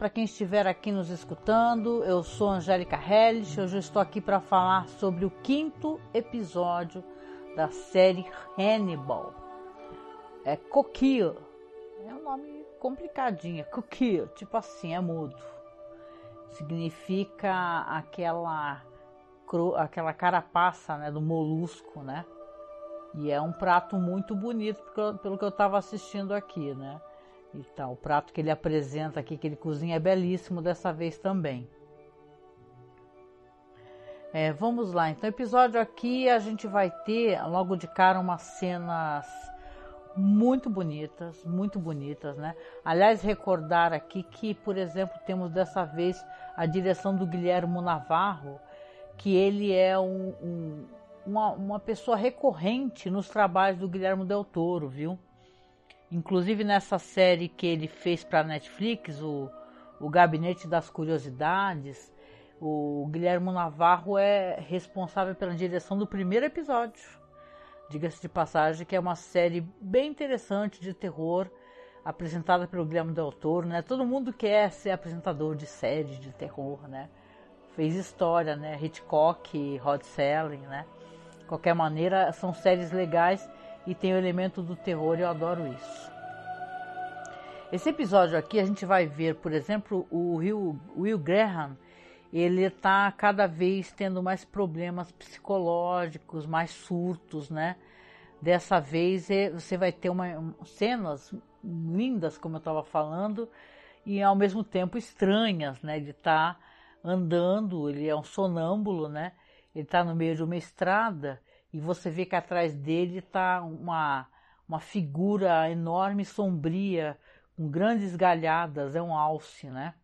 Para quem estiver aqui nos escutando, eu sou Angélica Hellish. Hoje eu estou aqui para falar sobre o quinto episódio da série Hannibal. É Coquille, é um nome complicadinho, Coquille, tipo assim, é mudo. Significa aquela aquela carapaça né, do molusco, né? E é um prato muito bonito pelo que eu estava assistindo aqui, né? E tal. O prato que ele apresenta aqui, que ele cozinha, é belíssimo dessa vez também. É, vamos lá, então, episódio aqui a gente vai ter logo de cara umas cenas muito bonitas, muito bonitas, né? Aliás, recordar aqui que, por exemplo, temos dessa vez a direção do Guilhermo Navarro, que ele é um, um, uma, uma pessoa recorrente nos trabalhos do Guilhermo Del Toro, viu? Inclusive nessa série que ele fez para Netflix, o, o Gabinete das Curiosidades, o Guilherme Navarro é responsável pela direção do primeiro episódio. Diga-se de passagem que é uma série bem interessante de terror, apresentada pelo Guilherme Del Toro, né? Todo mundo quer ser apresentador de séries de terror, né? Fez história, né? Hitchcock, Rod Selling, né? De qualquer maneira, são séries legais e tem o elemento do terror, eu adoro isso. Esse episódio aqui a gente vai ver, por exemplo, o Will, Will Graham, ele está cada vez tendo mais problemas psicológicos, mais surtos, né? Dessa vez é, você vai ter uma, cenas lindas, como eu estava falando, e ao mesmo tempo estranhas, né? De estar tá andando, ele é um sonâmbulo, né? Ele está no meio de uma estrada e você vê que atrás dele está uma, uma figura enorme, sombria, com grandes galhadas, é um alce, né?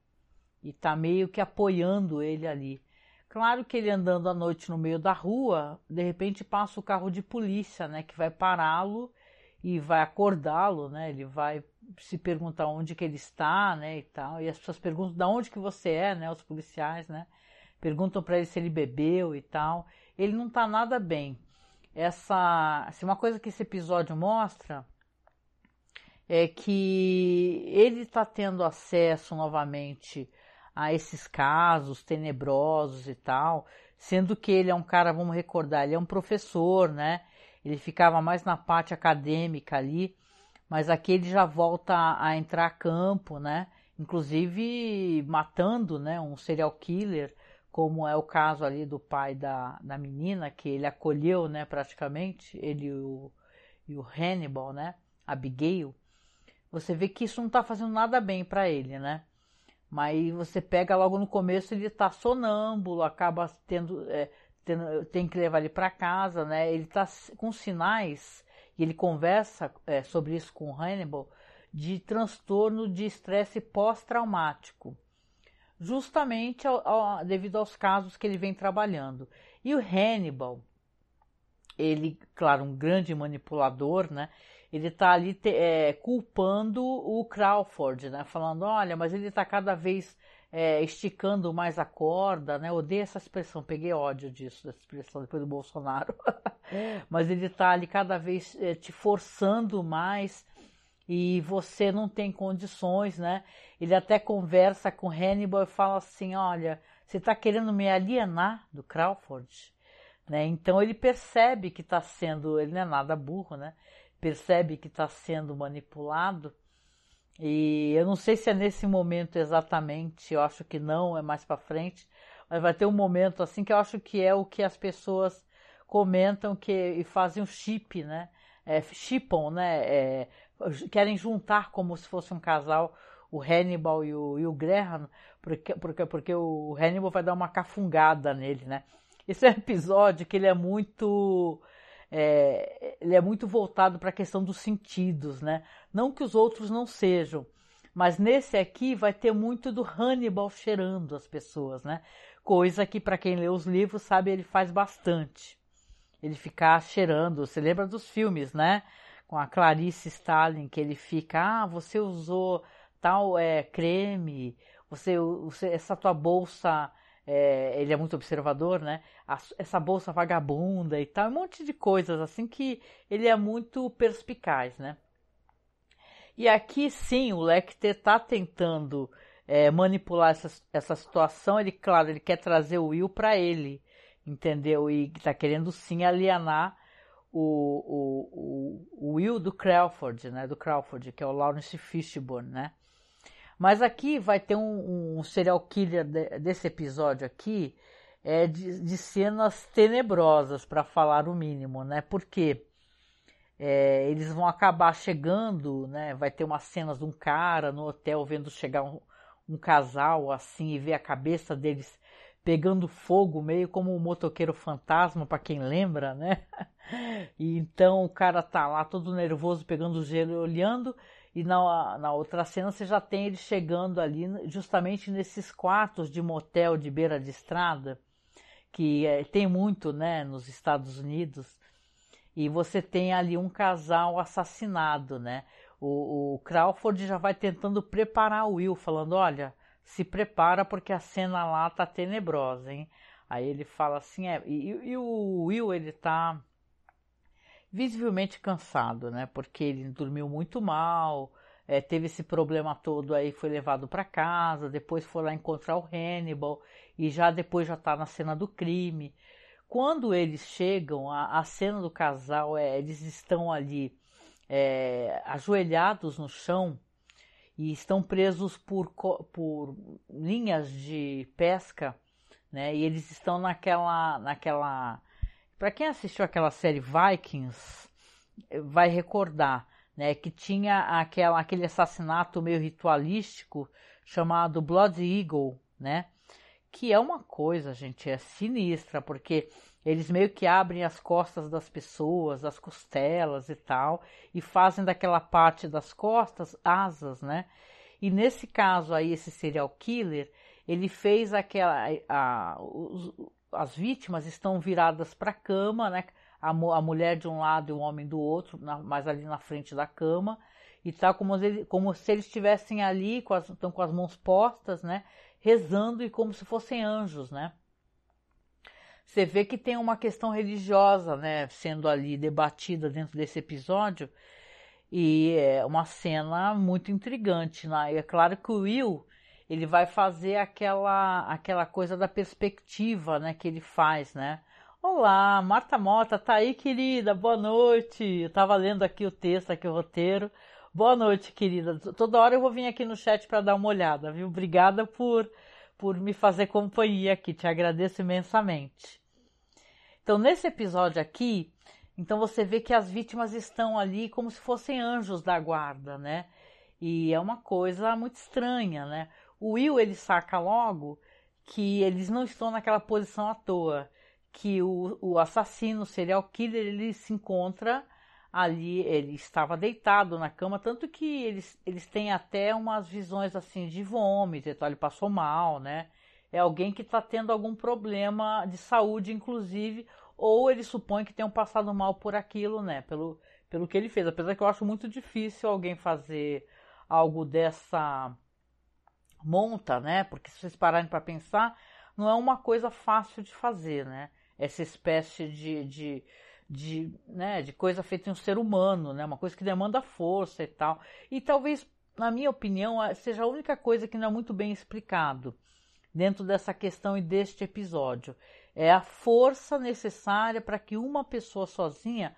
E está meio que apoiando ele ali. Claro que ele andando à noite no meio da rua, de repente passa o carro de polícia, né? Que vai pará-lo e vai acordá-lo, né? Ele vai se perguntar onde que ele está, né? E tal. E as pessoas perguntam de onde que você é, né? Os policiais, né? Perguntam para ele se ele bebeu e tal. Ele não está nada bem essa, assim, uma coisa que esse episódio mostra é que ele está tendo acesso novamente a esses casos tenebrosos e tal, sendo que ele é um cara, vamos recordar, ele é um professor, né? Ele ficava mais na parte acadêmica ali, mas aqui ele já volta a, entrar a campo, né? Inclusive matando, né? Um serial killer como é o caso ali do pai da, da menina, que ele acolheu, né, praticamente, ele e o, e o Hannibal, né, Abigail, você vê que isso não está fazendo nada bem para ele, né? Mas você pega logo no começo, ele está sonâmbulo, acaba tendo, é, tendo, tem que levar ele para casa, né? Ele está com sinais, e ele conversa é, sobre isso com o Hannibal, de transtorno de estresse pós-traumático justamente ao, ao, devido aos casos que ele vem trabalhando. E o Hannibal, ele, claro, um grande manipulador, né? Ele está ali te, é, culpando o Crawford, né? Falando, olha, mas ele está cada vez é, esticando mais a corda, né? Odeio essa expressão, peguei ódio disso, dessa expressão depois do Bolsonaro. É. mas ele está ali cada vez é, te forçando mais e você não tem condições, né? Ele até conversa com Hannibal e fala assim: olha, você está querendo me alienar do Crawford? Né? Então ele percebe que está sendo, ele não é nada burro, né? Percebe que está sendo manipulado. E eu não sei se é nesse momento exatamente, eu acho que não, é mais para frente, mas vai ter um momento assim que eu acho que é o que as pessoas comentam que e fazem o chip, né? É, chipam, né? É, querem juntar como se fosse um casal o Hannibal e o, e o Graham, porque, porque, porque o Hannibal vai dar uma cafungada nele, né? Esse é um episódio que ele é muito é, ele é muito voltado para a questão dos sentidos, né? Não que os outros não sejam, mas nesse aqui vai ter muito do Hannibal cheirando as pessoas, né? Coisa que para quem lê os livros sabe ele faz bastante. Ele ficar cheirando, você lembra dos filmes, né? Com a Clarice Stalin, que ele fica, ah, você usou tal é, creme, você, você essa tua bolsa, é, ele é muito observador, né? essa bolsa vagabunda e tal, um monte de coisas assim que ele é muito perspicaz, né? E aqui sim, o Lecter está tentando é, manipular essa, essa situação, ele, claro, ele quer trazer o Will para ele, entendeu? E está querendo sim alienar o, o, o, Will do Crawford, né? Do Crawford, que é o Lawrence Fishburne, né? Mas aqui vai ter um, um serial killer de, desse episódio aqui, é de, de cenas tenebrosas, para falar o mínimo, né? Porque é, eles vão acabar chegando, né? Vai ter umas cenas de um cara no hotel vendo chegar um, um casal assim e ver a cabeça deles pegando fogo, meio como um motoqueiro fantasma, para quem lembra, né? E então o cara tá lá todo nervoso, pegando gelo e olhando, e na, na outra cena você já tem ele chegando ali, justamente nesses quartos de motel de beira de estrada, que é, tem muito, né, nos Estados Unidos, e você tem ali um casal assassinado, né? O, o Crawford já vai tentando preparar o Will, falando: olha, se prepara porque a cena lá tá tenebrosa, hein? Aí ele fala assim: é, e, e o Will, ele tá visivelmente cansado, né? Porque ele dormiu muito mal, é, teve esse problema todo aí, foi levado para casa, depois foi lá encontrar o Hannibal e já depois já está na cena do crime. Quando eles chegam, a, a cena do casal é eles estão ali é, ajoelhados no chão e estão presos por, por linhas de pesca, né? E eles estão naquela, naquela. Para quem assistiu aquela série Vikings, vai recordar, né? Que tinha aquela, aquele assassinato meio ritualístico chamado Blood Eagle, né? Que é uma coisa, gente, é sinistra, porque eles meio que abrem as costas das pessoas, as costelas e tal, e fazem daquela parte das costas asas, né? E nesse caso aí, esse serial killer, ele fez aquela. A, os, as vítimas estão viradas para a cama, né? A, a, mulher de um lado e o homem do outro, na, mais ali na frente da cama, e tá como, ele, como se eles estivessem ali, com as, estão com as mãos postas, né? Rezando e como se fossem anjos, né? Você vê que tem uma questão religiosa, né, sendo ali debatida dentro desse episódio, e é uma cena muito intrigante, né? E é claro que o Will, ele vai fazer aquela aquela coisa da perspectiva, né, que ele faz, né? Olá, Marta Mota, tá aí, querida? Boa noite. Eu tava lendo aqui o texto, aqui o roteiro. Boa noite, querida. Toda hora eu vou vir aqui no chat para dar uma olhada, viu? Obrigada por por me fazer companhia aqui, te agradeço imensamente. Então, nesse episódio aqui, então você vê que as vítimas estão ali como se fossem anjos da guarda, né? E é uma coisa muito estranha, né? O Will ele saca logo que eles não estão naquela posição à toa, que o, o assassino o serial killer ele se encontra ali, ele estava deitado na cama, tanto que eles, eles têm até umas visões assim de vômito, então ele passou mal, né? É alguém que está tendo algum problema de saúde, inclusive, ou ele supõe que tenham passado mal por aquilo, né? Pelo, pelo que ele fez. Apesar que eu acho muito difícil alguém fazer algo dessa monta, né? Porque se vocês pararem para pensar, não é uma coisa fácil de fazer, né? Essa espécie de, de de, né, de coisa feita em um ser humano, né, uma coisa que demanda força e tal. E talvez, na minha opinião, seja a única coisa que não é muito bem explicado dentro dessa questão e deste episódio. É a força necessária para que uma pessoa sozinha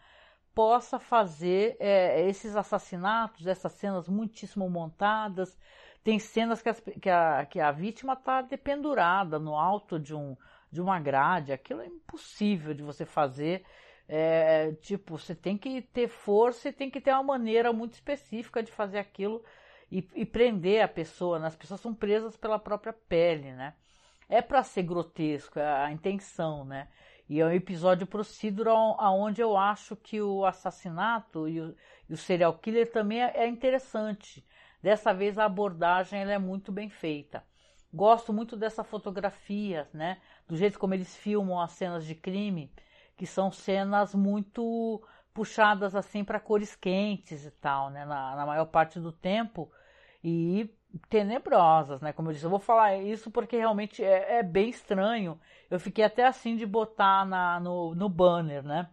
possa fazer é, esses assassinatos, essas cenas muitíssimo montadas. Tem cenas que, as, que, a, que a vítima está dependurada no alto de, um, de uma grade. Aquilo é impossível de você fazer é, tipo, você tem que ter força e tem que ter uma maneira muito específica de fazer aquilo e, e prender a pessoa. Né? As pessoas são presas pela própria pele, né? É para ser grotesco, é a intenção, né? E é um episódio procedural aonde eu acho que o assassinato e o, e o serial killer também é, é interessante. Dessa vez a abordagem é muito bem feita. Gosto muito dessa fotografia, né? Do jeito como eles filmam as cenas de crime que são cenas muito puxadas assim para cores quentes e tal, né? Na, na, maior parte do tempo e tenebrosas, né? Como eu disse, eu vou falar isso porque realmente é, é bem estranho. Eu fiquei até assim de botar na, no, no banner, né?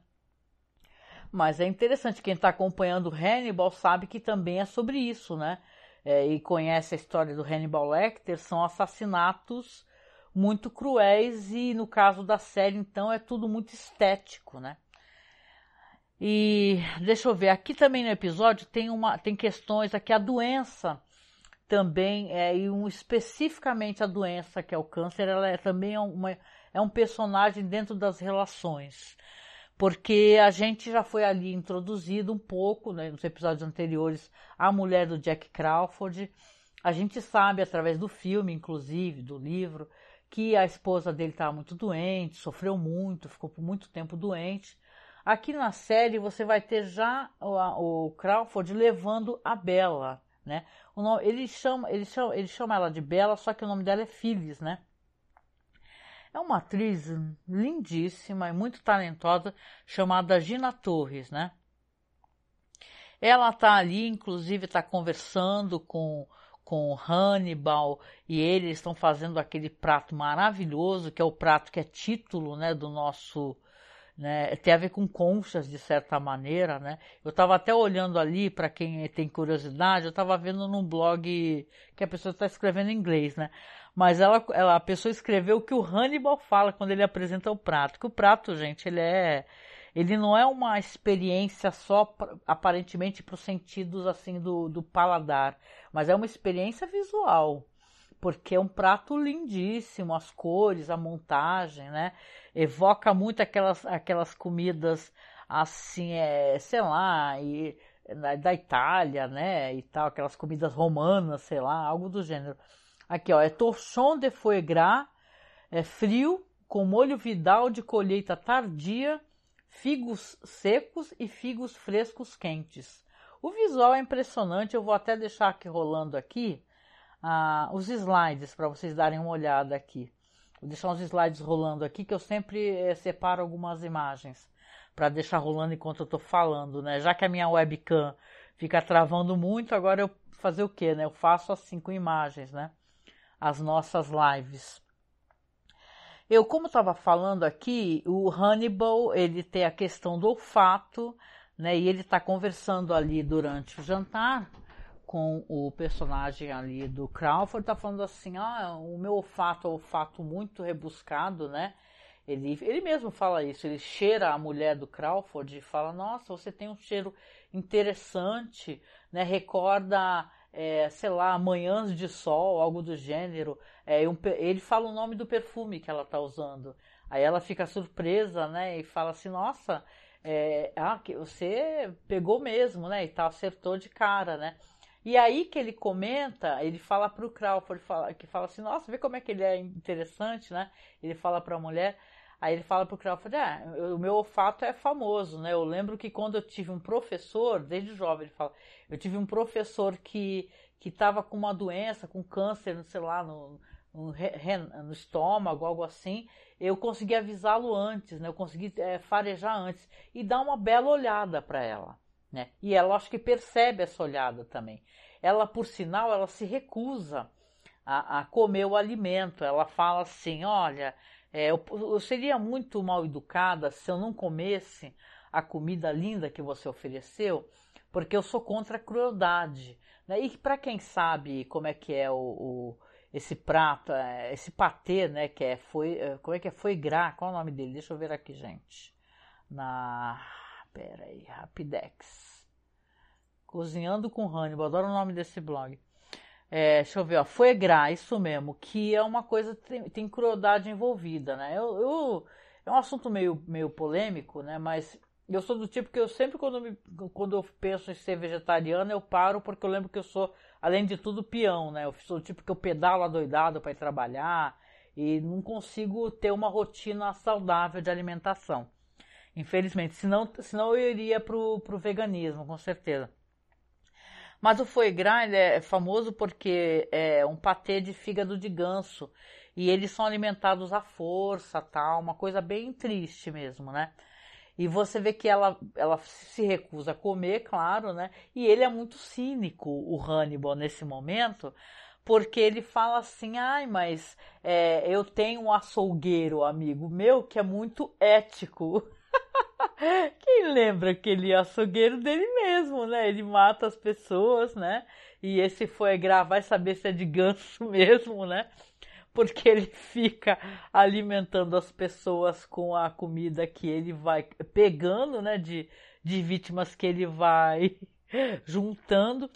Mas é interessante, quem está acompanhando Hannibal sabe que também é sobre isso, né? é, e conhece a história do Hannibal Lecter, são assassinatos muito cruéis e no caso da série, então, é tudo muito estético, né? E deixa eu ver, aqui também no episódio tem uma tem questões aqui a doença também é e um especificamente a doença que é o câncer, ela é também uma é um personagem dentro das relações. Porque a gente já foi ali introduzido um pouco, né, nos episódios anteriores, a mulher do Jack Crawford. A gente sabe através do filme, inclusive, do livro, que a esposa dele estava muito doente, sofreu muito, ficou por muito tempo doente. Aqui na série você vai ter já o, o Crawford levando a Bella, né? Nome, ele, chama, ele, chama, ele chama ela de Bella, só que o nome dela é Phyllis, né? É uma atriz lindíssima e muito talentosa, chamada Gina Torres, né? Ela tá ali, inclusive está conversando com com Hannibal e eles estão fazendo aquele prato maravilhoso que é o prato que é título, né, do nosso né? Tem a ver com conchas de certa maneira, né? Eu estava até olhando ali para quem tem curiosidade, eu estava vendo num blog que a pessoa está escrevendo em inglês, né? Mas ela, ela, a pessoa escreveu o que o Hannibal fala quando ele apresenta o prato. Que o prato, gente, ele é, ele não é uma experiência só aparentemente para os sentidos assim do, do paladar, mas é uma experiência visual porque é um prato lindíssimo, as cores, a montagem, né? Evoca muito aquelas, aquelas comidas assim, é, sei lá, e, da Itália, né? E tal, aquelas comidas romanas, sei lá, algo do gênero. Aqui, ó, é torchon de foie gras, é frio, com molho vidal de colheita tardia, figos secos e figos frescos quentes. O visual é impressionante, eu vou até deixar aqui rolando aqui ah, os slides para vocês darem uma olhada aqui. Vou deixar uns slides rolando aqui que eu sempre eh, separo algumas imagens para deixar rolando enquanto eu estou falando, né? Já que a minha webcam fica travando muito, agora eu fazer o que, né? Eu faço assim com imagens, né? As nossas lives. Eu, como estava falando aqui, o Hannibal ele tem a questão do olfato, né? E ele está conversando ali durante o jantar com o personagem ali do Crawford, tá falando assim, ah, o meu olfato é um olfato muito rebuscado, né? Ele, ele mesmo fala isso, ele cheira a mulher do Crawford e fala, nossa, você tem um cheiro interessante, né? Recorda, é, sei lá, manhãs de sol, algo do gênero. É, um, ele fala o nome do perfume que ela tá usando. Aí ela fica surpresa, né? E fala assim, nossa, é, ah, você pegou mesmo, né? E tal, acertou de cara, né? E aí que ele comenta, ele fala para o Crawford, fala, que fala assim, nossa, vê como é que ele é interessante, né? Ele fala para a mulher, aí ele fala para o Crawford, ah, o meu olfato é famoso, né? Eu lembro que quando eu tive um professor, desde jovem ele fala, eu tive um professor que que estava com uma doença, com câncer, sei lá, no, no, no estômago, algo assim, eu consegui avisá-lo antes, né? Eu consegui é, farejar antes e dar uma bela olhada para ela. Né? E ela acho que percebe essa olhada também. Ela, por sinal, ela se recusa a, a comer o alimento. Ela fala assim: olha, é, eu, eu seria muito mal educada se eu não comesse a comida linda que você ofereceu, porque eu sou contra a crueldade. Né? E para quem sabe como é que é o, o, esse prato, é, esse patê, né, que é foi, é, como é que é foi gras, qual é o nome dele? Deixa eu ver aqui, gente. Na Pera aí, Rapidex. Cozinhando com Hannibal, adoro o nome desse blog. É, deixa eu ver, ó, Foie isso mesmo, que é uma coisa, tem, tem crueldade envolvida, né? Eu, eu, é um assunto meio, meio polêmico, né? Mas eu sou do tipo que eu sempre, quando, me, quando eu penso em ser vegetariana, eu paro porque eu lembro que eu sou, além de tudo, peão, né? Eu sou do tipo que eu pedalo adoidado para ir trabalhar e não consigo ter uma rotina saudável de alimentação. Infelizmente, senão, senão eu iria pro, pro veganismo, com certeza. Mas o foie gras é famoso porque é um patê de fígado de ganso e eles são alimentados à força, tal, uma coisa bem triste mesmo, né? E você vê que ela, ela se recusa a comer, claro, né? E ele é muito cínico, o Hannibal, nesse momento, porque ele fala assim: ai, mas é, eu tenho um açougueiro, amigo meu, que é muito ético. Quem lembra que ele é açougueiro dele mesmo, né? Ele mata as pessoas, né? E esse foi gravar, vai saber se é de ganso mesmo, né? Porque ele fica alimentando as pessoas com a comida que ele vai pegando, né? De, de vítimas que ele vai juntando.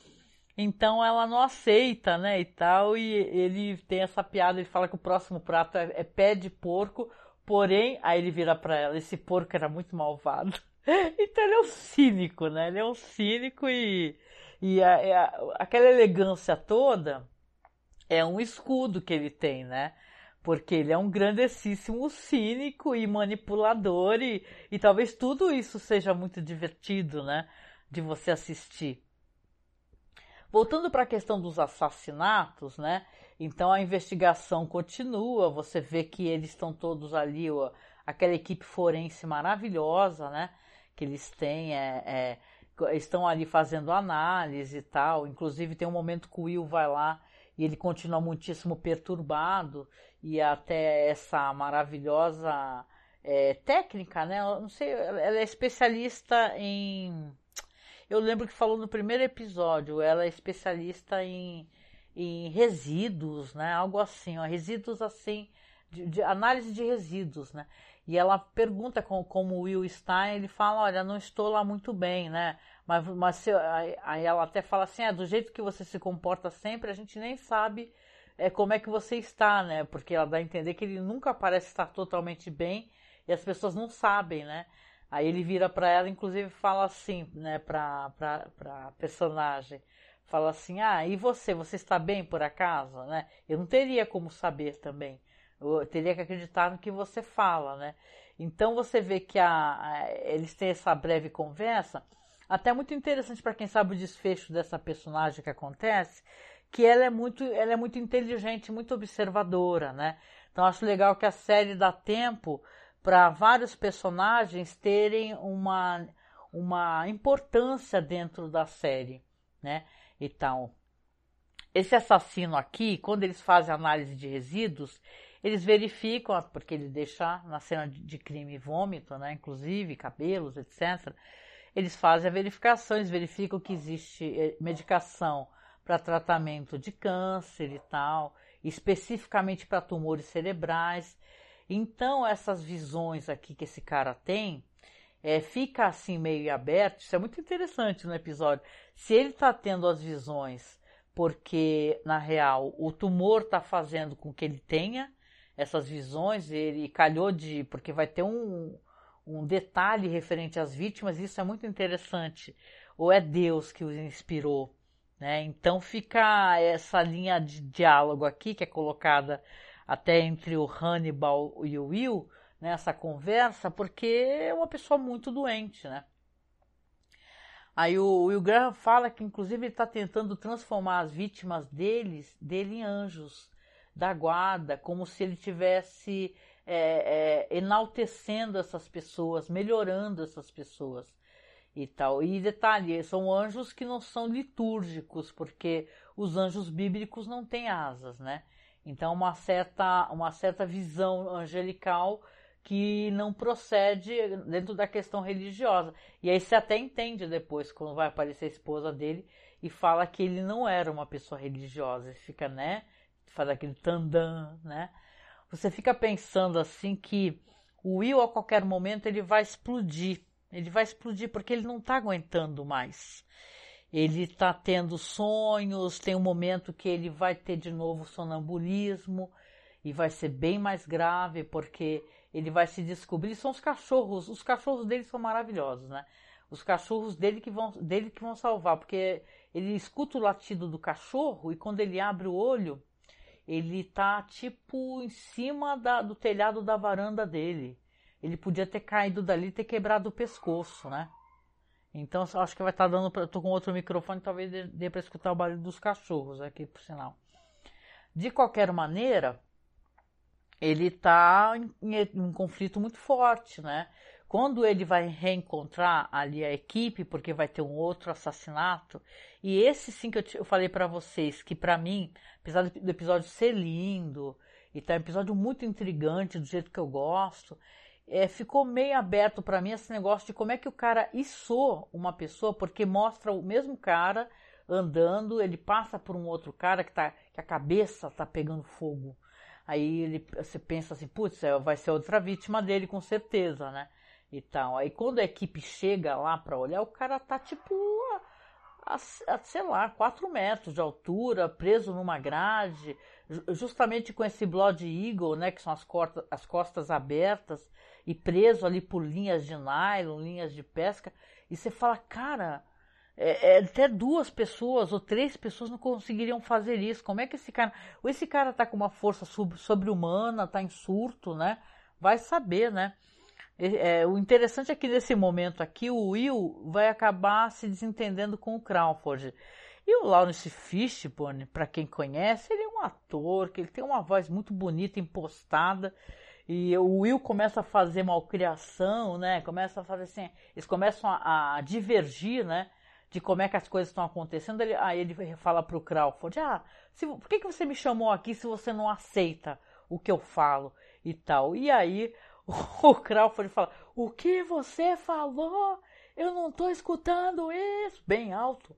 Então ela não aceita, né, e tal, e ele tem essa piada, ele fala que o próximo prato é, é pé de porco, porém, aí ele vira para ela, esse porco era muito malvado. Então ele é um cínico, né, ele é um cínico e, e a, a, aquela elegância toda é um escudo que ele tem, né, porque ele é um grandíssimo cínico e manipulador e, e talvez tudo isso seja muito divertido, né, de você assistir. Voltando para a questão dos assassinatos, né? Então a investigação continua, você vê que eles estão todos ali, ó, aquela equipe forense maravilhosa, né? Que eles têm, é, é, estão ali fazendo análise e tal. Inclusive tem um momento que o Will vai lá e ele continua muitíssimo perturbado e até essa maravilhosa é, técnica, né? Eu não sei, ela é especialista em eu lembro que falou no primeiro episódio, ela é especialista em, em resíduos, né? Algo assim, ó, resíduos assim, de, de, análise de resíduos, né? E ela pergunta com, como o Will está, e ele fala, olha, não estou lá muito bem, né? Mas, mas se, aí, ela até fala assim, é, do jeito que você se comporta sempre, a gente nem sabe é, como é que você está, né? Porque ela dá a entender que ele nunca parece estar totalmente bem e as pessoas não sabem, né? Aí ele vira para ela, inclusive fala assim, né, pra, pra personagem. Fala assim, ah, e você? Você está bem por acaso? Né? Eu não teria como saber também. Eu teria que acreditar no que você fala, né? Então você vê que a, a, eles têm essa breve conversa, até muito interessante para quem sabe o desfecho dessa personagem que acontece, que ela é muito, ela é muito inteligente, muito observadora, né? Então acho legal que a série dá tempo para vários personagens terem uma, uma importância dentro da série, né? Então, esse assassino aqui, quando eles fazem análise de resíduos, eles verificam, porque ele deixa na cena de crime vômito, né? Inclusive cabelos, etc. Eles fazem a verificação, eles verificam que existe eh, medicação para tratamento de câncer e tal, especificamente para tumores cerebrais. Então, essas visões aqui que esse cara tem, é, fica assim meio aberto. Isso é muito interessante no episódio. Se ele está tendo as visões porque, na real, o tumor está fazendo com que ele tenha essas visões, ele calhou de. porque vai ter um, um detalhe referente às vítimas, isso é muito interessante. Ou é Deus que os inspirou. Né? Então fica essa linha de diálogo aqui que é colocada até entre o Hannibal e o Will, nessa né, conversa, porque é uma pessoa muito doente, né? Aí o Will Graham fala que inclusive ele está tentando transformar as vítimas deles, dele em anjos da guarda, como se ele tivesse é, é, enaltecendo essas pessoas, melhorando essas pessoas e tal. E detalhe, são anjos que não são litúrgicos, porque os anjos bíblicos não têm asas, né? Então, uma certa, uma certa visão angelical que não procede dentro da questão religiosa. E aí você até entende depois, quando vai aparecer a esposa dele e fala que ele não era uma pessoa religiosa. Ele fica, né? Faz aquele tandã, né? Você fica pensando assim que o Will a qualquer momento ele vai explodir. Ele vai explodir porque ele não está aguentando mais ele está tendo sonhos, tem um momento que ele vai ter de novo sonambulismo e vai ser bem mais grave porque ele vai se descobrir. São os cachorros, os cachorros dele são maravilhosos, né? Os cachorros dele que vão, dele que vão salvar, porque ele escuta o latido do cachorro e quando ele abre o olho, ele tá tipo em cima da, do telhado da varanda dele. Ele podia ter caído dali e ter quebrado o pescoço, né? Então acho que vai estar tá dando. Pra, tô com outro microfone, talvez dê, dê para escutar o barulho dos cachorros aqui, por sinal. De qualquer maneira, ele está em, em, um conflito muito forte, né? Quando ele vai reencontrar ali a equipe, porque vai ter um outro assassinato, e esse sim que eu, eu falei para vocês, que para mim, apesar do episódio ser lindo, e tá um episódio muito intrigante do jeito que eu gosto, é, ficou meio aberto para mim esse negócio de como é que o cara içou uma pessoa, porque mostra o mesmo cara andando, ele passa por um outro cara que, tá, que a cabeça tá pegando fogo. Aí ele, você pensa assim, putz, é, vai ser outra vítima dele com certeza, né? E tal. Aí quando a equipe chega lá para olhar, o cara tá tipo a, a, sei lá, 4 metros de altura, preso numa grade, justamente com esse Blood Eagle, né, que são as, cortas, as costas abertas, e preso ali por linhas de nylon, linhas de pesca, e você fala, cara, é, é, até duas pessoas ou três pessoas não conseguiriam fazer isso. Como é que esse cara. Ou esse cara tá com uma força sobre-humana, tá em surto, né? Vai saber, né? É, o interessante é que nesse momento aqui o Will vai acabar se desentendendo com o Crawford. E o Lawrence Fishburne, para quem conhece, ele é um ator, que ele tem uma voz muito bonita, impostada. E o Will começa a fazer malcriação, né? Começa a fazer assim, eles começam a, a divergir, né? De como é que as coisas estão acontecendo. Ele, aí ele fala pro Crawford, ah, se, por que, que você me chamou aqui se você não aceita o que eu falo e tal? E aí o Crawford fala: O que você falou? Eu não estou escutando isso. Bem alto.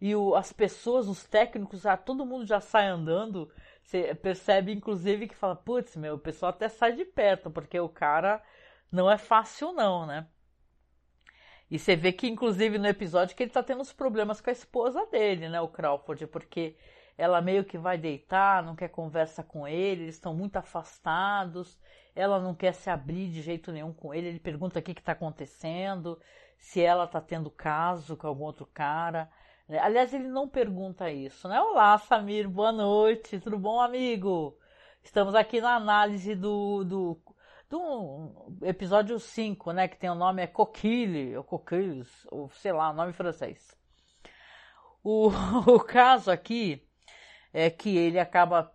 E o, as pessoas, os técnicos, já, todo mundo já sai andando. Você percebe, inclusive, que fala: Putz, meu, o pessoal até sai de perto, porque o cara não é fácil, não, né? E você vê que, inclusive, no episódio, que ele tá tendo os problemas com a esposa dele, né, o Crawford, porque ela meio que vai deitar, não quer conversa com ele, eles estão muito afastados ela não quer se abrir de jeito nenhum com ele. Ele pergunta o que está acontecendo, se ela está tendo caso com algum outro cara. Né? Aliás, ele não pergunta isso, né? Olá, Samir, boa noite, tudo bom, amigo? Estamos aqui na análise do, do, do episódio 5, né? Que tem o nome é Coquille, ou Coquilles, ou sei lá, nome francês. O, o caso aqui é que ele acaba,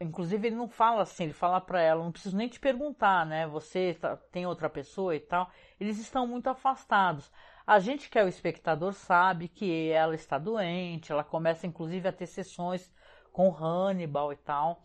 inclusive ele não fala assim, ele fala para ela, não preciso nem te perguntar, né? Você tá, tem outra pessoa e tal. Eles estão muito afastados. A gente que é o espectador sabe que ela está doente, ela começa inclusive a ter sessões com Hannibal e tal,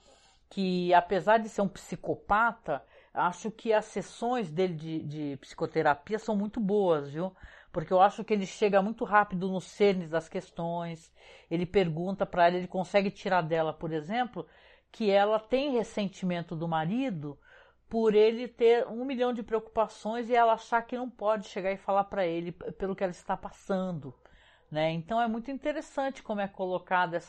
que apesar de ser um psicopata, acho que as sessões dele de, de psicoterapia são muito boas, viu? porque eu acho que ele chega muito rápido no cerne das questões. Ele pergunta para ela, ele consegue tirar dela, por exemplo, que ela tem ressentimento do marido por ele ter um milhão de preocupações e ela achar que não pode chegar e falar para ele pelo que ela está passando. Né? Então é muito interessante como é colocada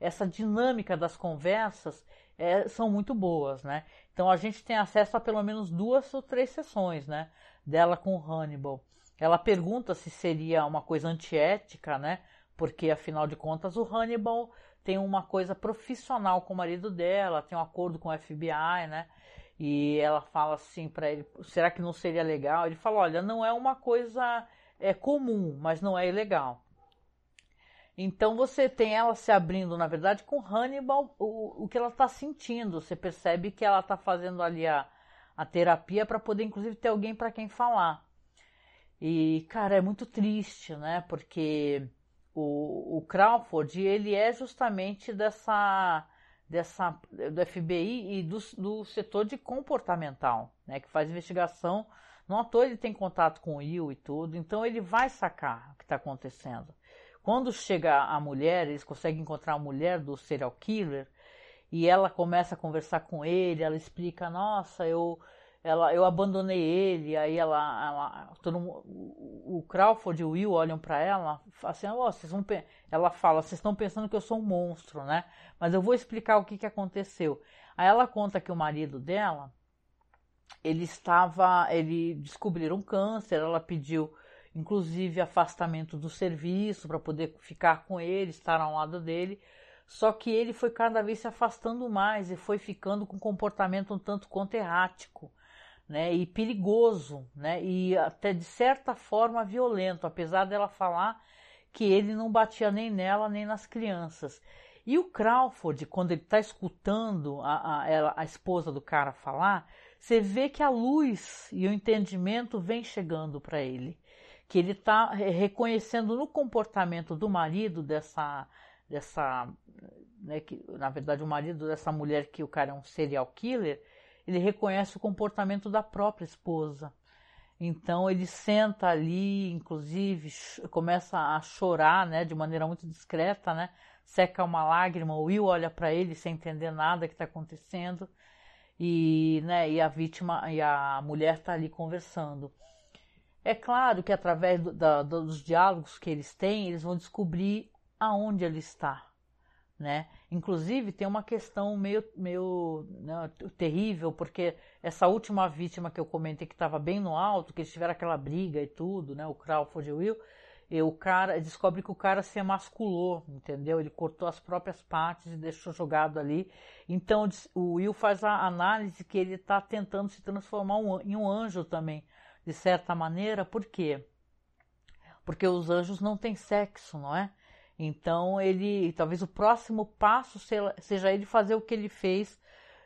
essa dinâmica das conversas, é, são muito boas. Né? Então a gente tem acesso a pelo menos duas ou três sessões né? dela com Hannibal. Ela pergunta se seria uma coisa antiética, né? Porque afinal de contas o Hannibal tem uma coisa profissional com o marido dela, tem um acordo com o FBI, né? E ela fala assim para ele: será que não seria legal? Ele fala: olha, não é uma coisa é comum, mas não é ilegal. Então você tem ela se abrindo, na verdade, com Hannibal, o, o que ela está sentindo. Você percebe que ela está fazendo ali a, a terapia para poder, inclusive, ter alguém para quem falar. E, cara, é muito triste, né? Porque o, o Crawford, ele é justamente dessa, dessa do FBI e do, do setor de comportamental, né? Que faz investigação. No ator ele tem contato com o Will e tudo, então ele vai sacar o que está acontecendo. Quando chega a mulher, eles conseguem encontrar a mulher do serial killer e ela começa a conversar com ele, ela explica, nossa, eu ela, eu abandonei ele, aí ela, ela todo, o Crawford e o Will olham para ela, assim, oh, vocês vão, ela fala, vocês estão pensando que eu sou um monstro, né? Mas eu vou explicar o que, que aconteceu. Aí ela conta que o marido dela, ele estava, ele descobriram um câncer, ela pediu, inclusive, afastamento do serviço para poder ficar com ele, estar ao lado dele. Só que ele foi cada vez se afastando mais e foi ficando com um comportamento um tanto quanto errático né, e perigoso, né, e até de certa forma violento, apesar dela falar que ele não batia nem nela nem nas crianças. E o Crawford, quando ele está escutando a, a, a esposa do cara falar, você vê que a luz e o entendimento vem chegando para ele, que ele está reconhecendo no comportamento do marido dessa, dessa, né, que na verdade o marido dessa mulher que o cara é um serial killer, ele reconhece o comportamento da própria esposa. Então ele senta ali, inclusive começa a chorar, né, de maneira muito discreta, né, seca uma lágrima. O Will olha para ele sem entender nada que está acontecendo e, né, e a vítima e a mulher está ali conversando. É claro que através do, da, dos diálogos que eles têm, eles vão descobrir aonde ele está, né? Inclusive tem uma questão meio, meio né, terrível, porque essa última vítima que eu comentei que estava bem no alto, que eles tiveram aquela briga e tudo, né? O Crawford e o Will, e o cara descobre que o cara se emasculou, entendeu? Ele cortou as próprias partes e deixou jogado ali. Então o Will faz a análise que ele está tentando se transformar em um anjo também, de certa maneira. Por quê? Porque os anjos não têm sexo, não é? Então ele, talvez o próximo passo seja ele fazer o que ele fez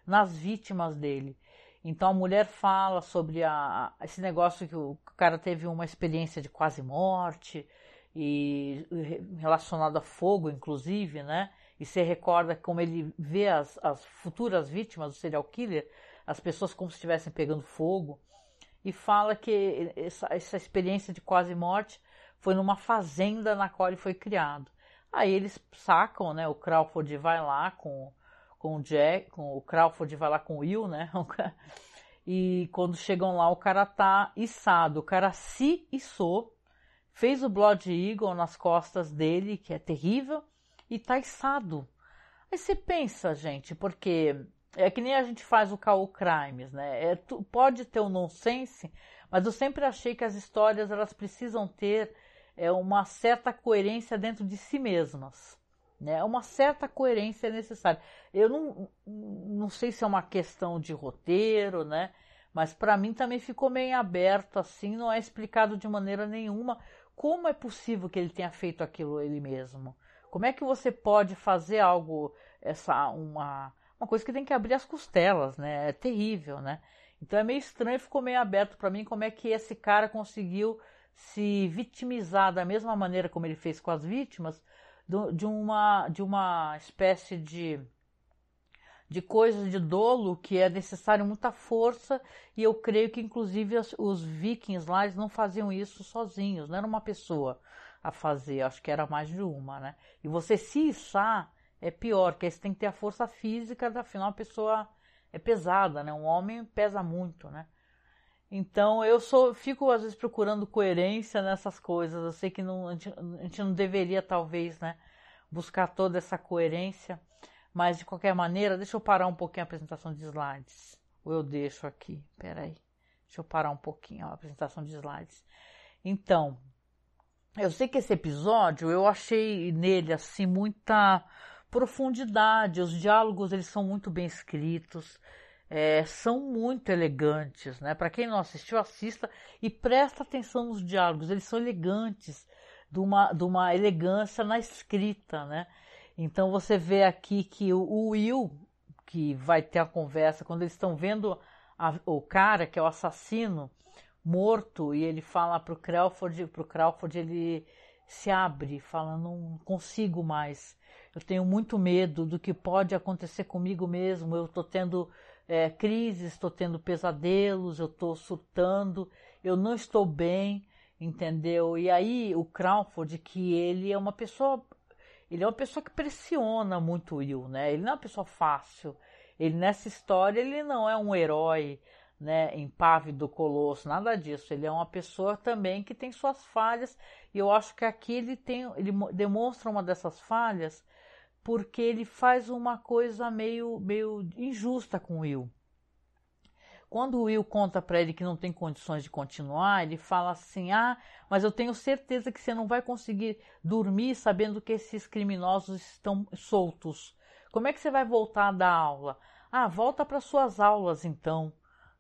nas vítimas dele. Então a mulher fala sobre a, esse negócio que o cara teve uma experiência de quase morte e relacionado a fogo, inclusive, né? E se recorda como ele vê as, as futuras vítimas do serial killer, as pessoas como se estivessem pegando fogo, e fala que essa, essa experiência de quase morte foi numa fazenda na qual ele foi criado. Aí eles sacam, né? O Crawford vai lá com, com o Jack, com o Crawford vai lá com o Will, né? E quando chegam lá, o cara tá içado. O cara se içou, fez o Blood Eagle nas costas dele, que é terrível, e tá içado. Aí você pensa, gente, porque é que nem a gente faz o Call Crimes, né? É, pode ter um nonsense, mas eu sempre achei que as histórias elas precisam ter é uma certa coerência dentro de si mesmas. Né? Uma certa coerência é necessária. Eu não, não sei se é uma questão de roteiro, né? mas para mim também ficou meio aberto assim, não é explicado de maneira nenhuma como é possível que ele tenha feito aquilo ele mesmo. Como é que você pode fazer algo, essa uma, uma coisa que tem que abrir as costelas, né? É terrível, né? Então é meio estranho, ficou meio aberto para mim como é que esse cara conseguiu se vitimizar da mesma maneira como ele fez com as vítimas, de uma, de uma espécie de, de coisa de dolo que é necessário muita força, e eu creio que inclusive os, os vikings lá não faziam isso sozinhos, não era uma pessoa a fazer, acho que era mais de uma, né? E você se içar é pior, porque você tem que ter a força física, afinal a pessoa é pesada, né? Um homem pesa muito, né? Então eu sou, fico às vezes procurando coerência nessas coisas. Eu sei que não, a, gente, a gente não deveria talvez, né, buscar toda essa coerência, mas de qualquer maneira, deixa eu parar um pouquinho a apresentação de slides. Ou eu deixo aqui, peraí. Deixa eu parar um pouquinho a apresentação de slides. Então, eu sei que esse episódio eu achei nele assim muita profundidade. Os diálogos eles são muito bem escritos é, são muito elegantes, né? Para quem não assistiu, assista e presta atenção nos diálogos, eles são elegantes, de uma, de uma elegância na escrita, né? Então você vê aqui que o, Will, que vai ter a conversa, quando eles estão vendo a, o cara, que é o assassino, morto, e ele fala pro Crawford, pro Crawford ele se abre, fala, não consigo mais, eu tenho muito medo do que pode acontecer comigo mesmo, eu estou tendo é, crises, estou tendo pesadelos, eu estou surtando, eu não estou bem, entendeu? E aí o Crawford, que ele é uma pessoa, ele é uma pessoa que pressiona muito o Will, né? Ele não é uma pessoa fácil. Ele nessa história ele não é um herói, né, impávido colosso, nada disso. Ele é uma pessoa também que tem suas falhas e eu acho que aqui ele tem, ele demonstra uma dessas falhas porque ele faz uma coisa meio, meio injusta com o Will. Quando o Will conta para ele que não tem condições de continuar, ele fala assim: Ah, mas eu tenho certeza que você não vai conseguir dormir sabendo que esses criminosos estão soltos. Como é que você vai voltar da aula? Ah, volta para suas aulas então,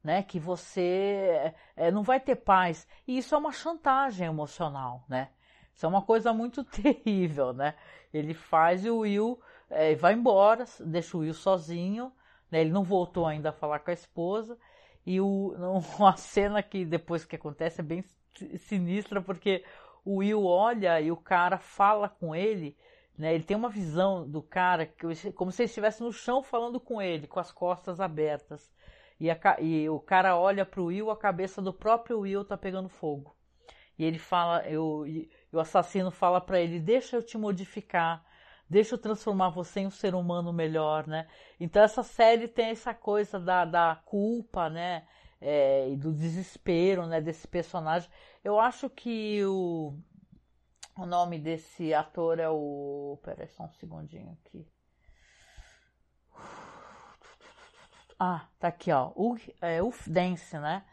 né? Que você é, não vai ter paz. E isso é uma chantagem emocional, né? Isso é uma coisa muito terrível, né? Ele faz e o Will é, vai embora, deixa o Will sozinho, né? Ele não voltou ainda a falar com a esposa. E o, uma cena que depois que acontece é bem sinistra, porque o Will olha e o cara fala com ele, né? Ele tem uma visão do cara como se ele estivesse no chão falando com ele, com as costas abertas. e, a, e o cara olha pro Will, a cabeça do próprio Will tá pegando fogo. E ele fala, eu, o assassino fala para ele: Deixa eu te modificar, deixa eu transformar você em um ser humano melhor, né? Então essa série tem essa coisa da, da culpa, né? É, e do desespero, né? Desse personagem. Eu acho que o, o nome desse ator é o. Peraí, só um segundinho aqui. Ah, tá aqui, ó. O, é, Uf Dance, né?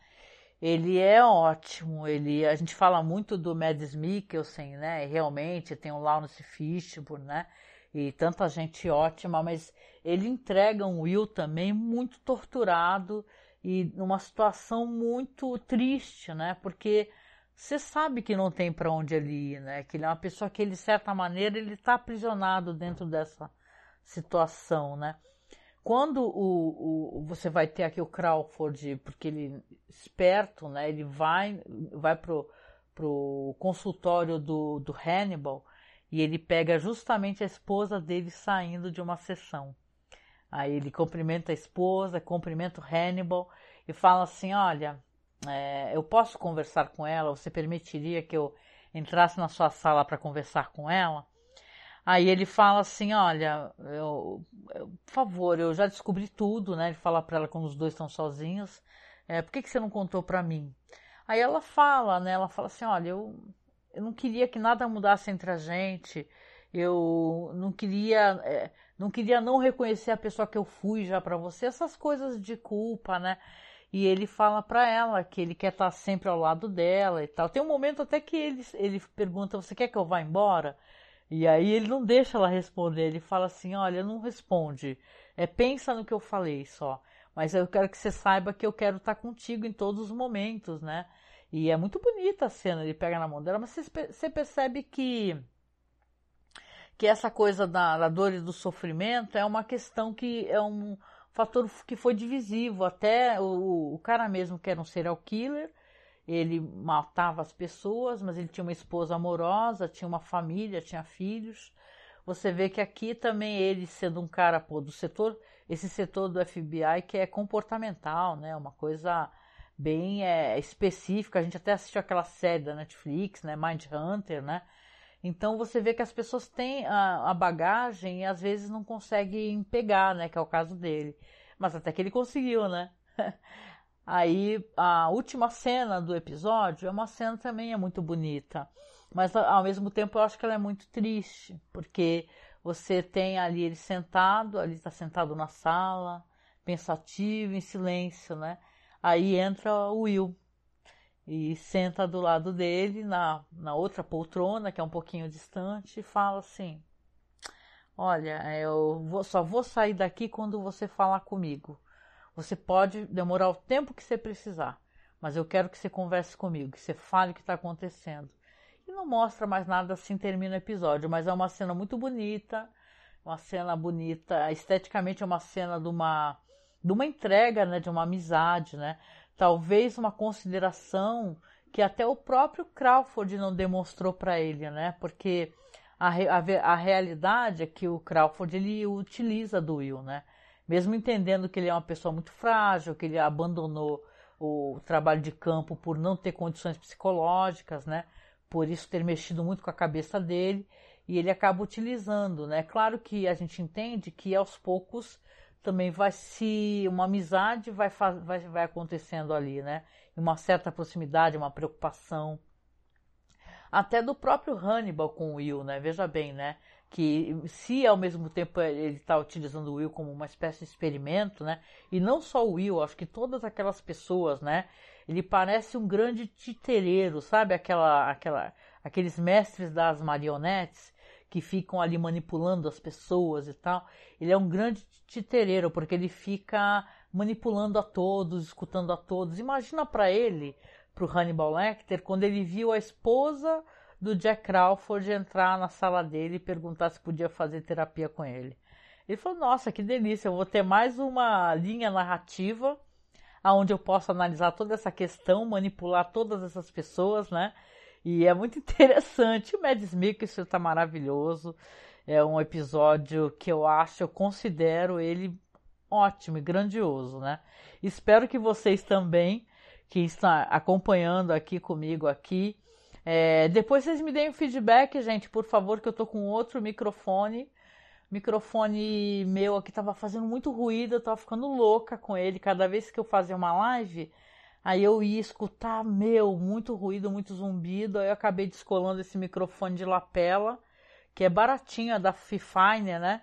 Ele é ótimo, ele, a gente fala muito do Mads Mikkelsen, né? Realmente tem o Lawrence Fishburne, né? E tanta gente ótima, mas ele entrega um Will também muito torturado e numa situação muito triste, né? Porque você sabe que não tem para onde ele ir, né? Que ele é uma pessoa que ele, de certa maneira, ele está aprisionado dentro dessa situação, né? Quando o, o, você vai ter aqui o Crawford, porque ele esperto, né? Ele vai, vai pro, pro consultório do, do Hannibal e ele pega justamente a esposa dele saindo de uma sessão. Aí ele cumprimenta a esposa, cumprimenta o Hannibal e fala assim: Olha, é, eu posso conversar com ela? Você permitiria que eu entrasse na sua sala para conversar com ela? Aí ele fala assim, olha, eu, eu, por favor, eu já descobri tudo, né? Ele fala para ela quando os dois estão sozinhos. É, por que, que você não contou para mim? Aí ela fala, né? Ela fala assim, olha, eu, eu não queria que nada mudasse entre a gente. Eu não queria, é, não queria não reconhecer a pessoa que eu fui já para você. Essas coisas de culpa, né? E ele fala para ela que ele quer estar sempre ao lado dela e tal. Tem um momento até que ele, ele pergunta: Você quer que eu vá embora? E aí ele não deixa ela responder, ele fala assim: olha, não responde, é, pensa no que eu falei só. Mas eu quero que você saiba que eu quero estar contigo em todos os momentos, né? E é muito bonita a cena, ele pega na mão dela, mas você, percebe que que essa coisa da, da dor e do sofrimento é uma questão que é um fator que foi divisivo. Até o, o cara mesmo que era um serial killer, ele matava as pessoas, mas ele tinha uma esposa amorosa, tinha uma família, tinha filhos. Você vê que aqui também ele sendo um cara pô, do setor, esse setor do FBI que é comportamental, né? Uma coisa bem é, específica. A gente até assistiu aquela série da Netflix, né? Mind Hunter, né? Então você vê que as pessoas têm a, a bagagem e às vezes não conseguem pegar, né? Que é o caso dele. Mas até que ele conseguiu, né? Aí a última cena do episódio é uma cena também é muito bonita, mas ao mesmo tempo eu acho que ela é muito triste, porque você tem ali ele sentado, ali está sentado na sala, pensativo, em silêncio, né? Aí entra o Will e senta do lado dele na, na outra poltrona, que é um pouquinho distante, e fala assim: Olha, eu vou, só vou sair daqui quando você falar comigo. Você pode demorar o tempo que você precisar, mas eu quero que você converse comigo, que você fale o que está acontecendo. E não mostra mais nada assim termina o episódio, mas é uma cena muito bonita, uma cena bonita, esteticamente é uma cena de uma, de uma entrega, né, de uma amizade, né? Talvez uma consideração que até o próprio Crawford não demonstrou para ele, né? Porque a, a, a, realidade é que o Crawford ele utiliza do Will, né? Mesmo entendendo que ele é uma pessoa muito frágil, que ele abandonou o trabalho de campo por não ter condições psicológicas, né? Por isso ter mexido muito com a cabeça dele e ele acaba utilizando, né? Claro que a gente entende que aos poucos também vai se uma amizade vai, vai, vai acontecendo ali, né? Uma certa proximidade, uma preocupação. Até do próprio Hannibal com o Will, né? Veja bem, né? Que se ao mesmo tempo ele está utilizando o Will como uma espécie de experimento, né? E não só o Will, acho que todas aquelas pessoas, né? Ele parece um grande titereiro, sabe? Aquela, aquela, aqueles mestres das marionetes que ficam ali manipulando as pessoas e tal. Ele é um grande titereiro porque ele fica manipulando a todos, escutando a todos. Imagina para ele, para o Hannibal Lecter, quando ele viu a esposa do Jack Crawford entrar na sala dele e perguntar se podia fazer terapia com ele. Ele falou: Nossa, que delícia, eu vou ter mais uma linha narrativa onde eu posso analisar toda essa questão, manipular todas essas pessoas, né? E é muito interessante. O Mads Mikkelsen está maravilhoso. É um episódio que eu acho, eu considero ele ótimo e grandioso, né? Espero que vocês também, que estão acompanhando aqui comigo aqui, é, depois vocês me deem um feedback, gente, por favor, que eu tô com outro microfone. microfone meu aqui tava fazendo muito ruído, eu tava ficando louca com ele. Cada vez que eu fazia uma live, aí eu ia escutar, meu, muito ruído, muito zumbido. Aí eu acabei descolando esse microfone de lapela, que é baratinho, é da Fifine, né?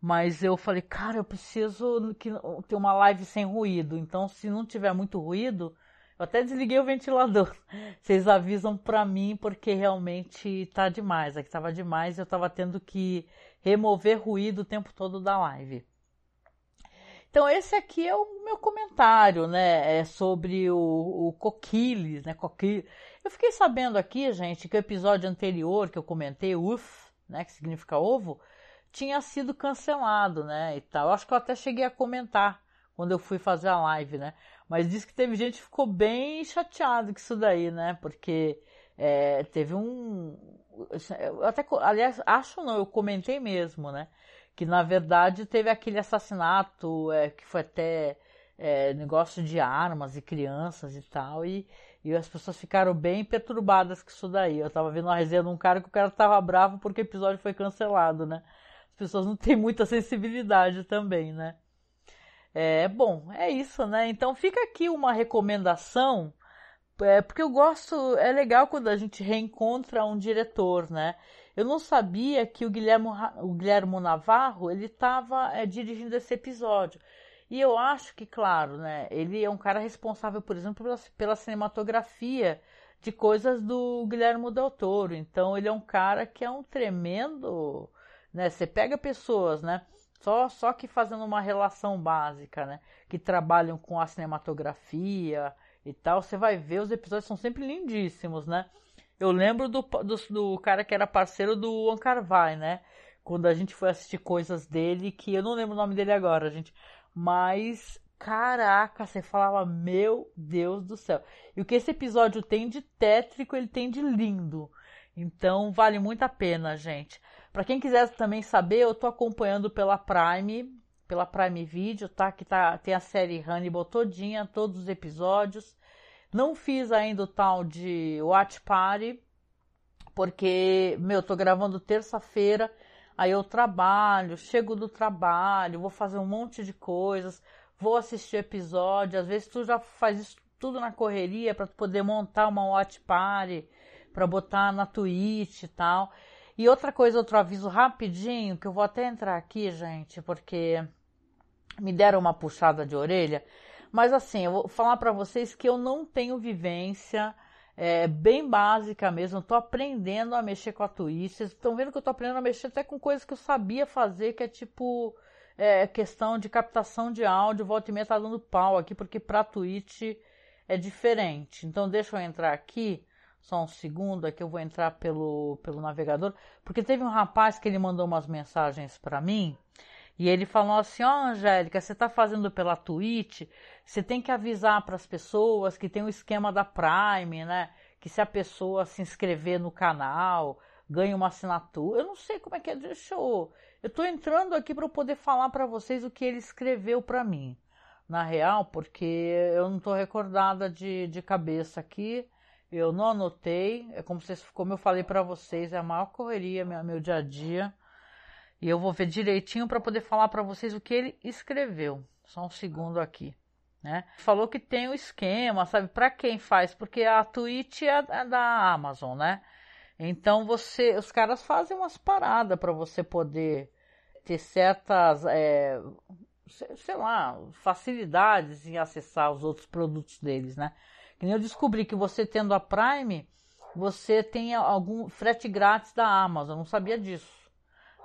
Mas eu falei, cara, eu preciso que, ter uma live sem ruído. Então, se não tiver muito ruído, eu até desliguei o ventilador. Vocês avisam para mim porque realmente tá demais. Aqui tava demais, eu tava tendo que remover ruído o tempo todo da live. Então esse aqui é o meu comentário, né? É sobre o, o coquiles, né? Coquiles. Eu fiquei sabendo aqui, gente, que o episódio anterior que eu comentei, UF, né? Que significa ovo, tinha sido cancelado, né? E tal. Eu acho que eu até cheguei a comentar quando eu fui fazer a live, né? Mas diz que teve gente que ficou bem chateado com isso daí, né? Porque é, teve um. Até, aliás, acho não, eu comentei mesmo, né? Que na verdade teve aquele assassinato é, que foi até é, negócio de armas e crianças e tal, e, e as pessoas ficaram bem perturbadas com isso daí. Eu tava vendo uma resenha de um cara que o cara tava bravo porque o episódio foi cancelado, né? As pessoas não têm muita sensibilidade também, né? É bom, é isso, né? Então fica aqui uma recomendação, é, porque eu gosto, é legal quando a gente reencontra um diretor, né? Eu não sabia que o Guilherme, o Guilherme Navarro ele estava é, dirigindo esse episódio. E eu acho que, claro, né? Ele é um cara responsável, por exemplo, pela, pela cinematografia de coisas do Guilherme Del Toro. Então ele é um cara que é um tremendo, né? Você pega pessoas, né? Só, só que fazendo uma relação básica, né? Que trabalham com a cinematografia e tal, você vai ver, os episódios são sempre lindíssimos, né? Eu lembro do, do, do cara que era parceiro do Juan Carvai, né? Quando a gente foi assistir coisas dele, que eu não lembro o nome dele agora, gente. Mas, caraca, você falava, meu Deus do céu. E o que esse episódio tem de tétrico, ele tem de lindo. Então, vale muito a pena, gente. Para quem quiser também saber, eu tô acompanhando pela Prime, pela Prime Video, tá? Que tá, tem a série Hannibal todinha, todos os episódios. Não fiz ainda o tal de Watch Party, porque, meu, tô gravando terça-feira, aí eu trabalho, chego do trabalho, vou fazer um monte de coisas, vou assistir episódio, às vezes tu já faz isso tudo na correria para poder montar uma Watch Party, para botar na Twitch e tal. E outra coisa, outro aviso rapidinho, que eu vou até entrar aqui, gente, porque me deram uma puxada de orelha. Mas assim, eu vou falar para vocês que eu não tenho vivência é, bem básica mesmo. Tô aprendendo a mexer com a Twitch. Vocês estão vendo que eu tô aprendendo a mexer até com coisas que eu sabia fazer, que é tipo é, questão de captação de áudio. Volta e meia tá dando pau aqui, porque pra Twitch é diferente. Então deixa eu entrar aqui só um segundo, aqui eu vou entrar pelo, pelo navegador, porque teve um rapaz que ele mandou umas mensagens para mim e ele falou assim: Ó, oh, Angélica, você está fazendo pela Twitch, você tem que avisar para as pessoas que tem o esquema da Prime, né? Que se a pessoa se inscrever no canal, ganha uma assinatura. Eu não sei como é que é, deixa eu. Eu tô entrando aqui para eu poder falar para vocês o que ele escreveu para mim. Na real, porque eu não tô recordada de, de cabeça aqui. Eu não anotei, é como, vocês, como eu falei para vocês, é a maior correria, meu, meu dia a dia. E eu vou ver direitinho para poder falar para vocês o que ele escreveu. Só um segundo aqui, né? Falou que tem o esquema, sabe? Para quem faz? Porque a Twitch é, é da Amazon, né? Então você, os caras fazem umas paradas para você poder ter certas, é, sei lá, facilidades em acessar os outros produtos deles, né? Eu descobri que você tendo a Prime, você tem algum frete grátis da Amazon. Não sabia disso.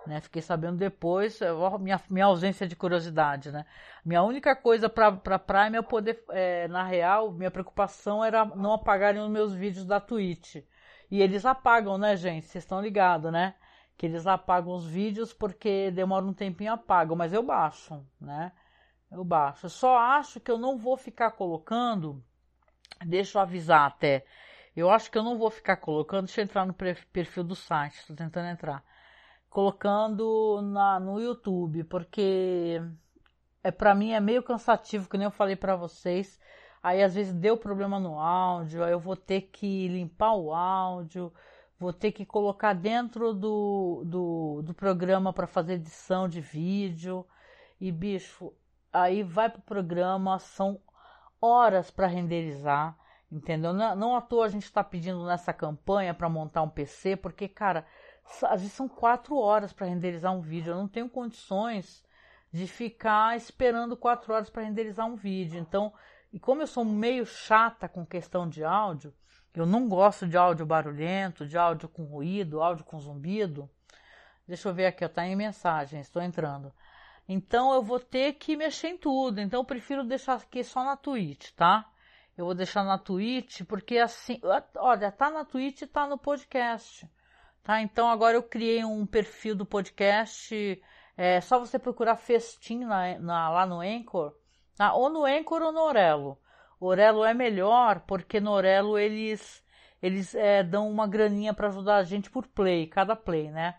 Né? Fiquei sabendo depois, minha, minha ausência de curiosidade, né? Minha única coisa para Prime é poder, é, na real, minha preocupação era não apagarem os meus vídeos da Twitch. E eles apagam, né, gente? Vocês estão ligados, né? Que eles apagam os vídeos porque demora um tempinho apagam, mas eu baixo, né? Eu baixo. Eu só acho que eu não vou ficar colocando Deixa eu avisar até. Eu acho que eu não vou ficar colocando. Deixa eu entrar no perfil do site. Estou tentando entrar. Colocando na, no YouTube, porque é para mim é meio cansativo, que nem eu falei para vocês. Aí às vezes deu problema no áudio, aí eu vou ter que limpar o áudio, vou ter que colocar dentro do, do, do programa para fazer edição de vídeo. E bicho, aí vai pro programa, são horas para renderizar, entendeu? Não, não à toa a gente está pedindo nessa campanha para montar um PC, porque, cara, às vezes são quatro horas para renderizar um vídeo. Eu não tenho condições de ficar esperando quatro horas para renderizar um vídeo. Então, e como eu sou meio chata com questão de áudio, eu não gosto de áudio barulhento, de áudio com ruído, áudio com zumbido. Deixa eu ver aqui, está em mensagem, estou entrando. Então eu vou ter que mexer em tudo. Então eu prefiro deixar aqui só na Twitch, tá? Eu vou deixar na Twitch porque assim, olha, tá na Twitch e tá no podcast. Tá? Então agora eu criei um perfil do podcast. É só você procurar Festim na, na, lá no Anchor, tá? ou no Anchor ou no Orelo. Orelo é melhor porque no Orelo eles eles é, dão uma graninha para ajudar a gente por play, cada play, né?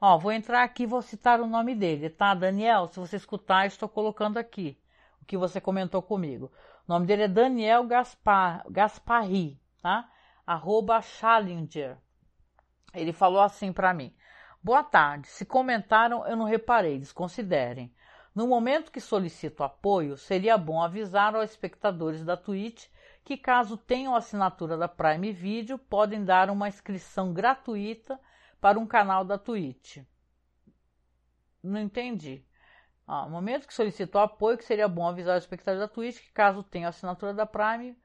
Ó, vou entrar aqui vou citar o nome dele, tá? Daniel, se você escutar, estou colocando aqui o que você comentou comigo. O nome dele é Daniel Gaspar, Gasparri, tá? Arroba Challenger. Ele falou assim para mim. Boa tarde. Se comentaram, eu não reparei, desconsiderem. No momento que solicito apoio, seria bom avisar aos espectadores da Twitch que, caso tenham assinatura da Prime Video, podem dar uma inscrição gratuita para um canal da Twitch. Não entendi. Ah, no momento que solicitou apoio, que seria bom avisar os espectadores da Twitch que, caso tenham assinatura da Prime,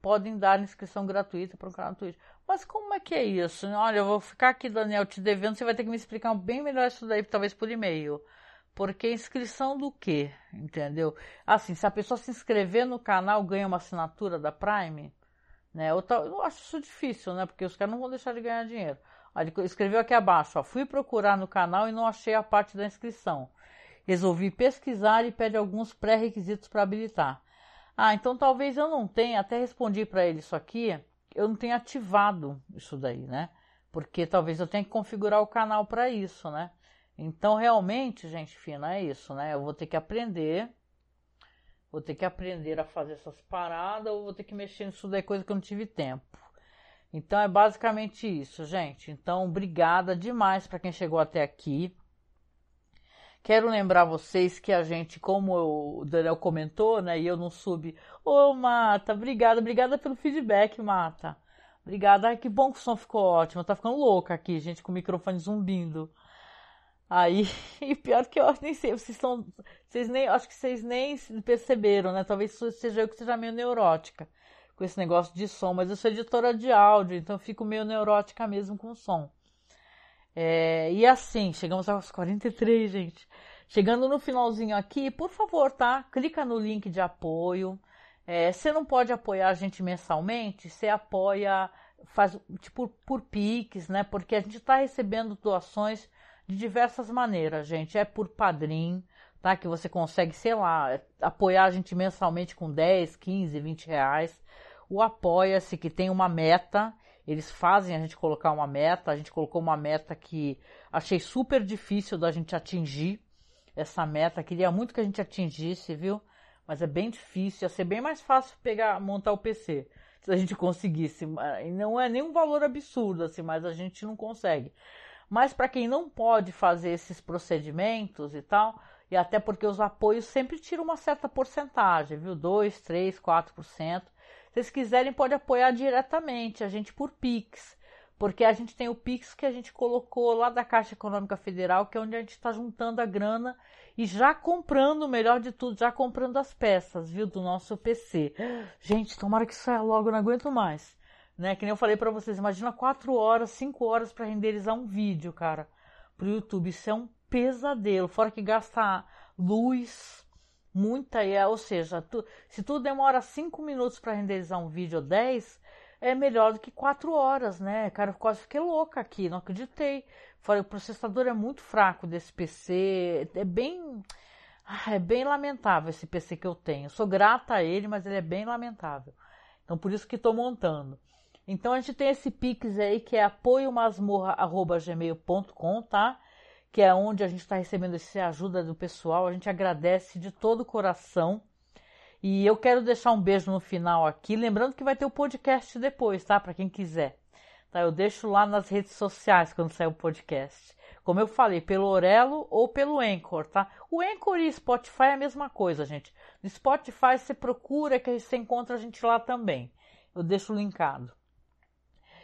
podem dar inscrição gratuita para o canal da Twitch. Mas como é que é isso? Olha, eu vou ficar aqui, Daniel, te devendo, você vai ter que me explicar bem melhor isso daí, talvez por e-mail. Porque inscrição do quê? Entendeu? Assim, se a pessoa se inscrever no canal, ganha uma assinatura da Prime, né? Eu, eu acho isso difícil, né? Porque os caras não vão deixar de ganhar dinheiro. Escreveu aqui abaixo, ó, fui procurar no canal e não achei a parte da inscrição. Resolvi pesquisar e pede alguns pré-requisitos para habilitar. Ah, então talvez eu não tenha, até respondi para ele isso aqui, eu não tenha ativado isso daí, né? Porque talvez eu tenha que configurar o canal para isso, né? Então, realmente, gente fina, é isso, né? Eu vou ter que aprender, vou ter que aprender a fazer essas paradas, ou vou ter que mexer nisso daí, coisa que eu não tive tempo. Então, é basicamente isso, gente. Então, obrigada demais para quem chegou até aqui. Quero lembrar vocês que a gente, como o Daniel comentou, né, e eu não subi. Ô, Mata, obrigada, obrigada pelo feedback, Mata. Obrigada, ai que bom que o som ficou ótimo. Tá ficando louca aqui, gente, com o microfone zumbindo. Aí, e pior que eu nem sei, vocês estão, vocês nem, acho que vocês nem perceberam, né? Talvez seja eu que seja meio neurótica com esse negócio de som, mas eu sou editora de áudio, então fico meio neurótica mesmo com o som. É, e assim, chegamos aos 43, gente. Chegando no finalzinho aqui, por favor, tá? Clica no link de apoio. É, você não pode apoiar a gente mensalmente, você apoia, faz tipo por Pix, né? Porque a gente está recebendo doações de diversas maneiras, gente. É por padrim, tá? Que você consegue, sei lá, apoiar a gente mensalmente com 10, 15, 20 reais. O Apoia-se, que tem uma meta, eles fazem a gente colocar uma meta. A gente colocou uma meta que achei super difícil da gente atingir essa meta. Queria muito que a gente atingisse, viu? Mas é bem difícil. Ia ser bem mais fácil pegar, montar o PC se a gente conseguisse. Não é nenhum valor absurdo, assim, mas a gente não consegue. Mas para quem não pode fazer esses procedimentos e tal, e até porque os apoios sempre tiram uma certa porcentagem, viu? 2, 3, 4%. Se vocês quiserem, pode apoiar diretamente a gente por Pix, porque a gente tem o Pix que a gente colocou lá da Caixa Econômica Federal, que é onde a gente está juntando a grana e já comprando, melhor de tudo, já comprando as peças, viu, do nosso PC. Gente, tomara que saia logo, não aguento mais né? Que nem eu falei para vocês, imagina 4 horas, 5 horas para renderizar um vídeo, cara, pro YouTube. Isso é um pesadelo, fora que gasta luz, muita, ou seja, tu, se tu demora 5 minutos para renderizar um vídeo ou 10, é melhor do que 4 horas, né? Cara, eu quase fiquei louca aqui, não acreditei. Falei, o processador é muito fraco desse PC, é bem. Ah, é bem lamentável esse PC que eu tenho. sou grata a ele, mas ele é bem lamentável. Então, por isso que estou montando. Então a gente tem esse Pix aí que é apoiomasmorra.gmail.com, tá? Que é onde a gente está recebendo essa ajuda do pessoal. A gente agradece de todo o coração. E eu quero deixar um beijo no final aqui, lembrando que vai ter o podcast depois, tá? Para quem quiser. Tá? Eu deixo lá nas redes sociais quando sair o podcast. Como eu falei, pelo Orelo ou pelo Anchor, tá? O Anchor e Spotify é a mesma coisa, gente. No Spotify você procura que você encontra a gente lá também. Eu deixo linkado.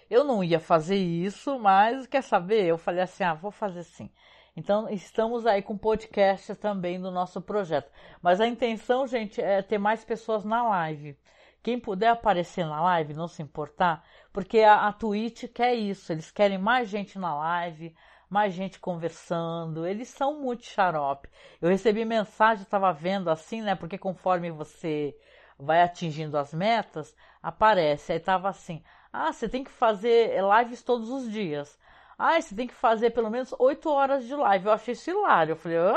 Eu não ia fazer isso, mas quer saber? Eu falei assim: ah, vou fazer sim. Então, estamos aí com podcast também do nosso projeto. Mas a intenção, gente, é ter mais pessoas na live. Quem puder aparecer na live, não se importar, porque a, a Twitch quer isso. Eles querem mais gente na live, mais gente conversando. Eles são muito xarope. Eu recebi mensagem, estava vendo assim, né? Porque conforme você vai atingindo as metas, aparece. Aí tava assim: ah, você tem que fazer lives todos os dias. Ah, você tem que fazer pelo menos 8 horas de live. Eu achei isso hilário. Eu falei, hã?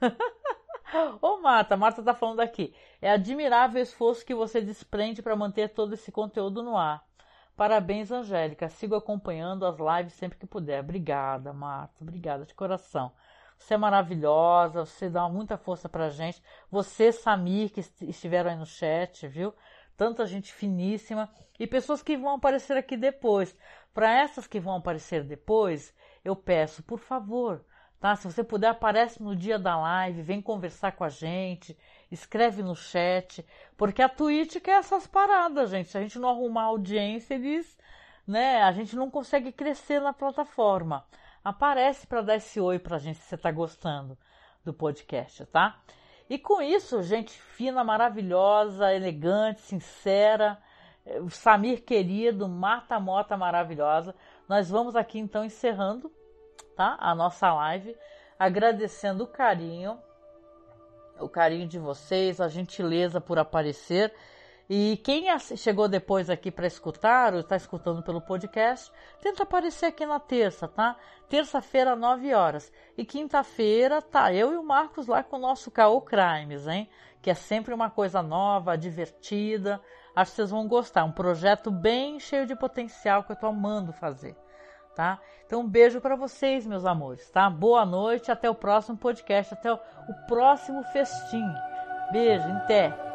Ô Marta, Marta tá falando aqui. É admirável o esforço que você desprende para manter todo esse conteúdo no ar. Parabéns, Angélica. Sigo acompanhando as lives sempre que puder. Obrigada, Marta. Obrigada de coração. Você é maravilhosa, você dá muita força pra gente. Você, Samir, que estiveram aí no chat, viu? Tanta gente finíssima. E pessoas que vão aparecer aqui depois. Para essas que vão aparecer depois, eu peço, por favor, tá? Se você puder, aparece no dia da live, vem conversar com a gente, escreve no chat, porque a Twitch quer essas paradas, gente. Se a gente não arrumar audiência, eles, né, a gente não consegue crescer na plataforma. Aparece para dar esse oi pra gente se você tá gostando do podcast, tá? E com isso, gente fina, maravilhosa, elegante, sincera, o Samir querido, Marta Mota maravilhosa. Nós vamos aqui então encerrando, tá? A nossa live, agradecendo o carinho, o carinho de vocês, a gentileza por aparecer. E quem chegou depois aqui para escutar ou está escutando pelo podcast, tenta aparecer aqui na terça, tá? Terça-feira, 9 horas. E quinta-feira, tá eu e o Marcos lá com o nosso Caô Crimes, hein? Que é sempre uma coisa nova, divertida. Acho que vocês vão gostar. Um projeto bem cheio de potencial que eu tô amando fazer, tá? Então, um beijo para vocês, meus amores, tá? Boa noite, até o próximo podcast, até o próximo festim. Beijo, até.